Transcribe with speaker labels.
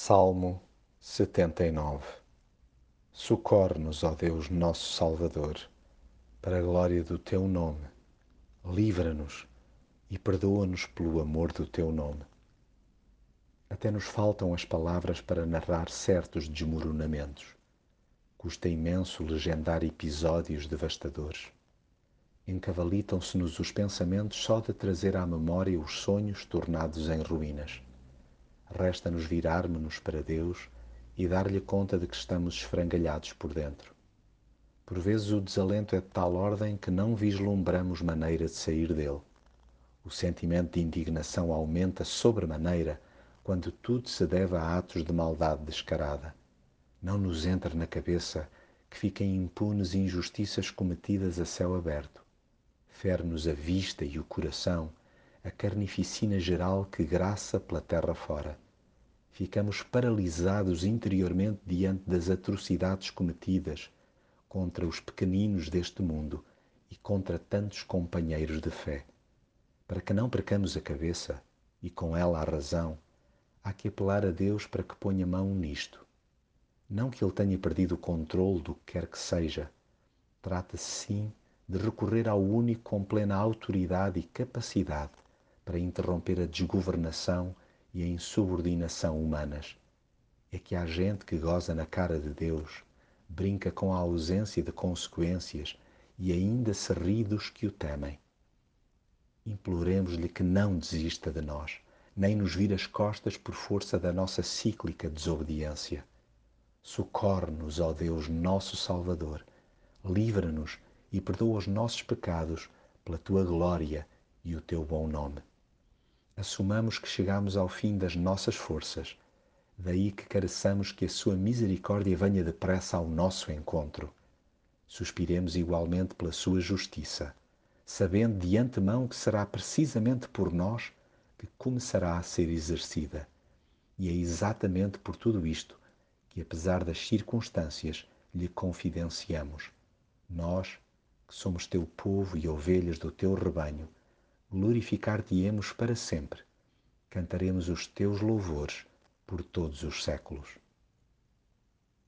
Speaker 1: Salmo 79 Socorre-nos, ó Deus, nosso Salvador, para a glória do Teu nome. Livra-nos e perdoa-nos pelo amor do Teu nome. Até nos faltam as palavras para narrar certos desmoronamentos. Custa imenso legendar episódios devastadores. Encavalitam-se-nos os pensamentos só de trazer à memória os sonhos tornados em ruínas resta-nos virarmos-nos para Deus e dar-lhe conta de que estamos esfrangalhados por dentro. Por vezes o desalento é de tal ordem que não vislumbramos maneira de sair dele. O sentimento de indignação aumenta sobremaneira quando tudo se deve a atos de maldade descarada. Não nos entra na cabeça que fiquem impunes injustiças cometidas a céu aberto. Fere-nos a vista e o coração a carnificina geral que graça pela terra fora. Ficamos paralisados interiormente diante das atrocidades cometidas contra os pequeninos deste mundo e contra tantos companheiros de fé. Para que não percamos a cabeça e com ela a razão, há que apelar a Deus para que ponha mão nisto. Não que ele tenha perdido o controle do que quer que seja. Trata-se sim de recorrer ao único com plena autoridade e capacidade para interromper a desgovernação e a insubordinação humanas. É que há gente que goza na cara de Deus, brinca com a ausência de consequências e ainda se ri dos que o temem. Imploremos-lhe que não desista de nós, nem nos vire as costas por força da nossa cíclica desobediência. Socorre-nos, ó Deus, nosso Salvador, livra-nos e perdoa os nossos pecados pela tua glória e o teu bom nome assumamos que chegamos ao fim das nossas forças. Daí que careçamos que a sua misericórdia venha depressa ao nosso encontro. Suspiremos igualmente pela sua justiça, sabendo de antemão que será precisamente por nós que começará a ser exercida. E é exatamente por tudo isto que, apesar das circunstâncias, lhe confidenciamos. Nós, que somos teu povo e ovelhas do teu rebanho, glorificar-te-emos para sempre. Cantaremos os teus louvores por todos os séculos.